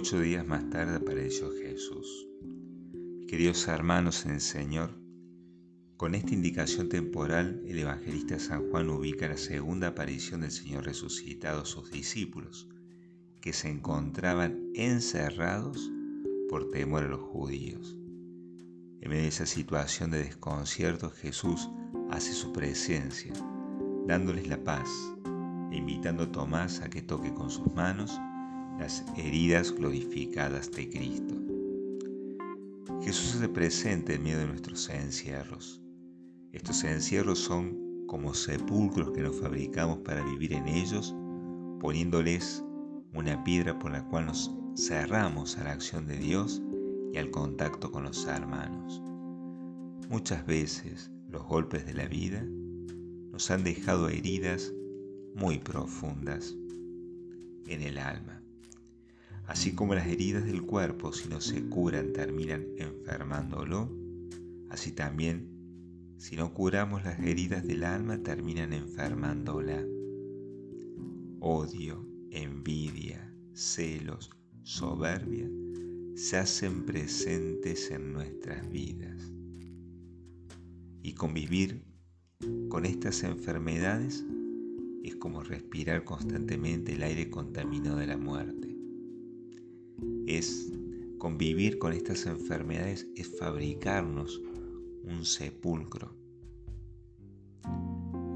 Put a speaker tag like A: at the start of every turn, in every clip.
A: Ocho días más tarde apareció Jesús. Queridos hermanos en el Señor, con esta indicación temporal, el evangelista San Juan ubica la segunda aparición del Señor resucitado a sus discípulos, que se encontraban encerrados por temor a los judíos. En medio de esa situación de desconcierto, Jesús hace su presencia, dándoles la paz e invitando a Tomás a que toque con sus manos las heridas glorificadas de Cristo. Jesús se presente en medio de nuestros encierros. Estos encierros son como sepulcros que nos fabricamos para vivir en ellos, poniéndoles una piedra por la cual nos cerramos a la acción de Dios y al contacto con los hermanos. Muchas veces los golpes de la vida nos han dejado heridas muy profundas en el alma. Así como las heridas del cuerpo, si no se curan, terminan enfermándolo, así también, si no curamos las heridas del alma, terminan enfermándola. Odio, envidia, celos, soberbia, se hacen presentes en nuestras vidas. Y convivir con estas enfermedades es como respirar constantemente el aire contaminado de la muerte. Es convivir con estas enfermedades, es fabricarnos un sepulcro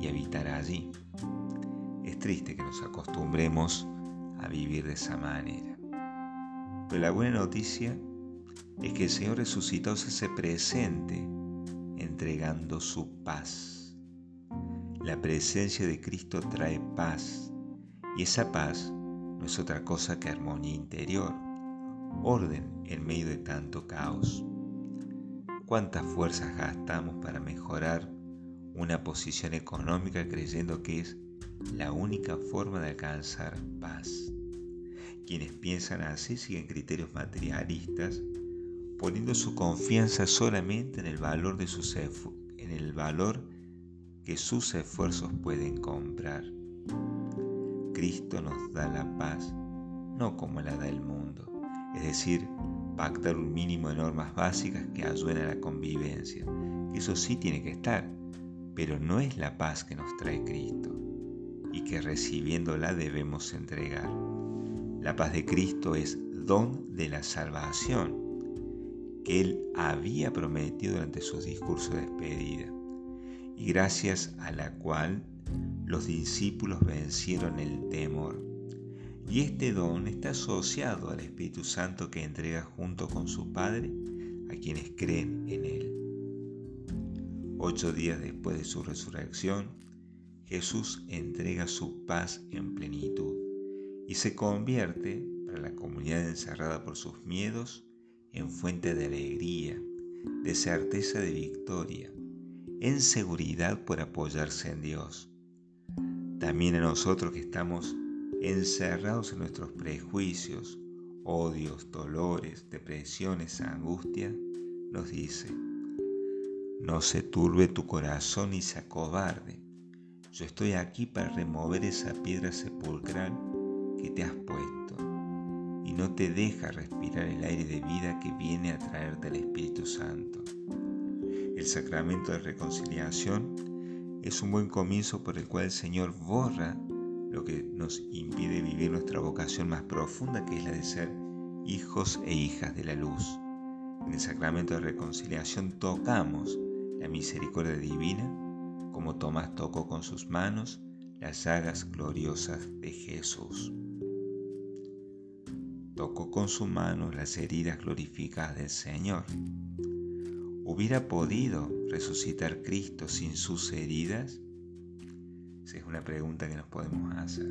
A: y habitar allí. Es triste que nos acostumbremos a vivir de esa manera. Pero la buena noticia es que el Señor resucitado se hace presente entregando su paz. La presencia de Cristo trae paz y esa paz no es otra cosa que armonía interior, orden en medio de tanto caos. ¿Cuántas fuerzas gastamos para mejorar una posición económica creyendo que es la única forma de alcanzar paz? Quienes piensan así siguen criterios materialistas, poniendo su confianza solamente en el valor de sus en el valor que sus esfuerzos pueden comprar. Cristo nos da la paz, no como la da el mundo, es decir, pactar un mínimo de normas básicas que ayuden a la convivencia. Eso sí tiene que estar, pero no es la paz que nos trae Cristo y que recibiéndola debemos entregar. La paz de Cristo es don de la salvación que Él había prometido durante sus discursos de despedida y gracias a la cual los discípulos vencieron el temor. Y este don está asociado al Espíritu Santo que entrega junto con su Padre a quienes creen en Él. Ocho días después de su resurrección, Jesús entrega su paz en plenitud y se convierte, para la comunidad encerrada por sus miedos, en fuente de alegría, de certeza de victoria, en seguridad por apoyarse en Dios. También a nosotros que estamos encerrados en nuestros prejuicios, odios, dolores, depresiones, angustia, nos dice, no se turbe tu corazón ni se acobarde. Yo estoy aquí para remover esa piedra sepulcral que te has puesto y no te deja respirar el aire de vida que viene a traerte el Espíritu Santo. El sacramento de reconciliación es un buen comienzo por el cual el Señor borra lo que nos impide vivir nuestra vocación más profunda, que es la de ser hijos e hijas de la luz. En el sacramento de reconciliación tocamos la misericordia divina, como Tomás tocó con sus manos las llagas gloriosas de Jesús. Tocó con su mano las heridas glorificadas del Señor ¿Hubiera podido resucitar Cristo sin sus heridas? Esa es una pregunta que nos podemos hacer.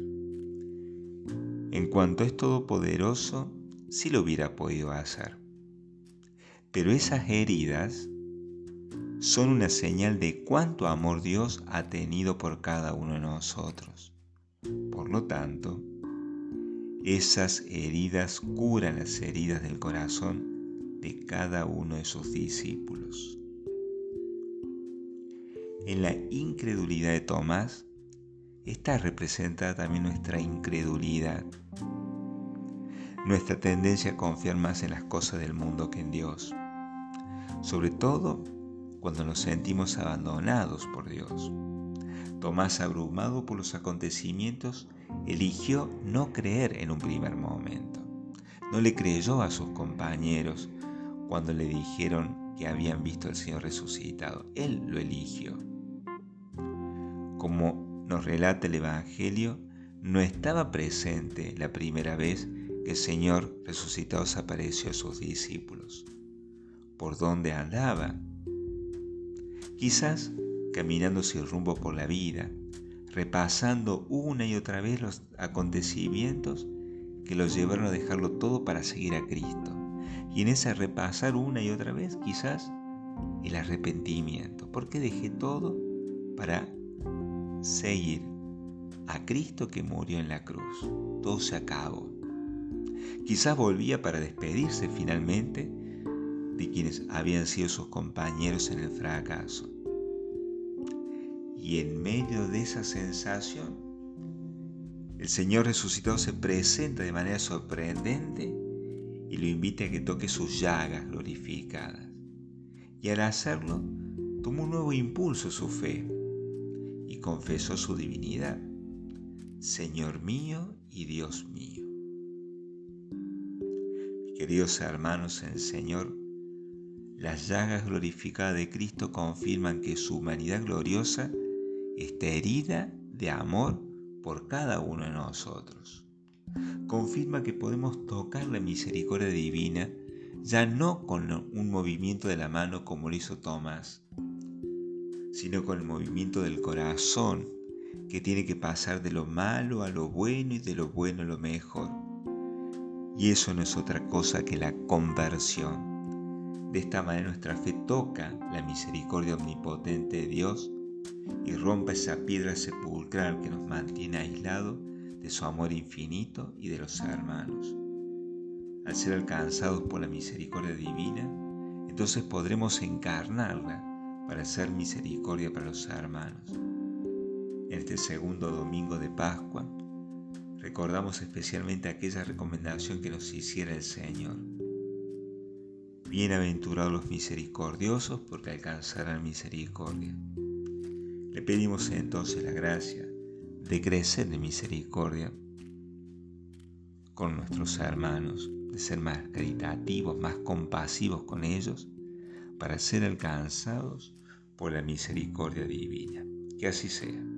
A: En cuanto es todopoderoso, sí lo hubiera podido hacer. Pero esas heridas son una señal de cuánto amor Dios ha tenido por cada uno de nosotros. Por lo tanto, esas heridas curan las heridas del corazón de cada uno de sus discípulos. En la incredulidad de Tomás está representada también nuestra incredulidad. nuestra tendencia a confiar más en las cosas del mundo que en Dios, sobre todo cuando nos sentimos abandonados por Dios. Tomás, abrumado por los acontecimientos, eligió no creer en un primer momento. No le creyó a sus compañeros cuando le dijeron que habían visto al Señor resucitado. Él lo eligió. Como nos relata el Evangelio, no estaba presente la primera vez que el Señor resucitado apareció a sus discípulos. ¿Por dónde andaba? Quizás caminando sin rumbo por la vida, repasando una y otra vez los acontecimientos que los llevaron a dejarlo todo para seguir a Cristo. Y en ese repasar una y otra vez, quizás el arrepentimiento. ¿Por qué dejé todo para seguir a Cristo que murió en la cruz? Todo se acabó. Quizás volvía para despedirse finalmente de quienes habían sido sus compañeros en el fracaso. Y en medio de esa sensación, el Señor resucitado se presenta de manera sorprendente y lo invita a que toque sus llagas glorificadas. Y al hacerlo, tomó un nuevo impulso su fe confesó su divinidad, Señor mío y Dios mío. Queridos hermanos en el Señor, las llagas glorificadas de Cristo confirman que su humanidad gloriosa está herida de amor por cada uno de nosotros. Confirma que podemos tocar la misericordia divina ya no con un movimiento de la mano como lo hizo Tomás, sino con el movimiento del corazón que tiene que pasar de lo malo a lo bueno y de lo bueno a lo mejor. Y eso no es otra cosa que la conversión. De esta manera nuestra fe toca la misericordia omnipotente de Dios y rompa esa piedra sepulcral que nos mantiene aislados de su amor infinito y de los hermanos. Al ser alcanzados por la misericordia divina, entonces podremos encarnarla para hacer misericordia para los hermanos. Este segundo domingo de Pascua, recordamos especialmente aquella recomendación que nos hiciera el Señor. Bienaventurados los misericordiosos porque alcanzarán misericordia. Le pedimos entonces la gracia de crecer en misericordia con nuestros hermanos, de ser más caritativos, más compasivos con ellos, para ser alcanzados por la misericordia divina. Que así sea.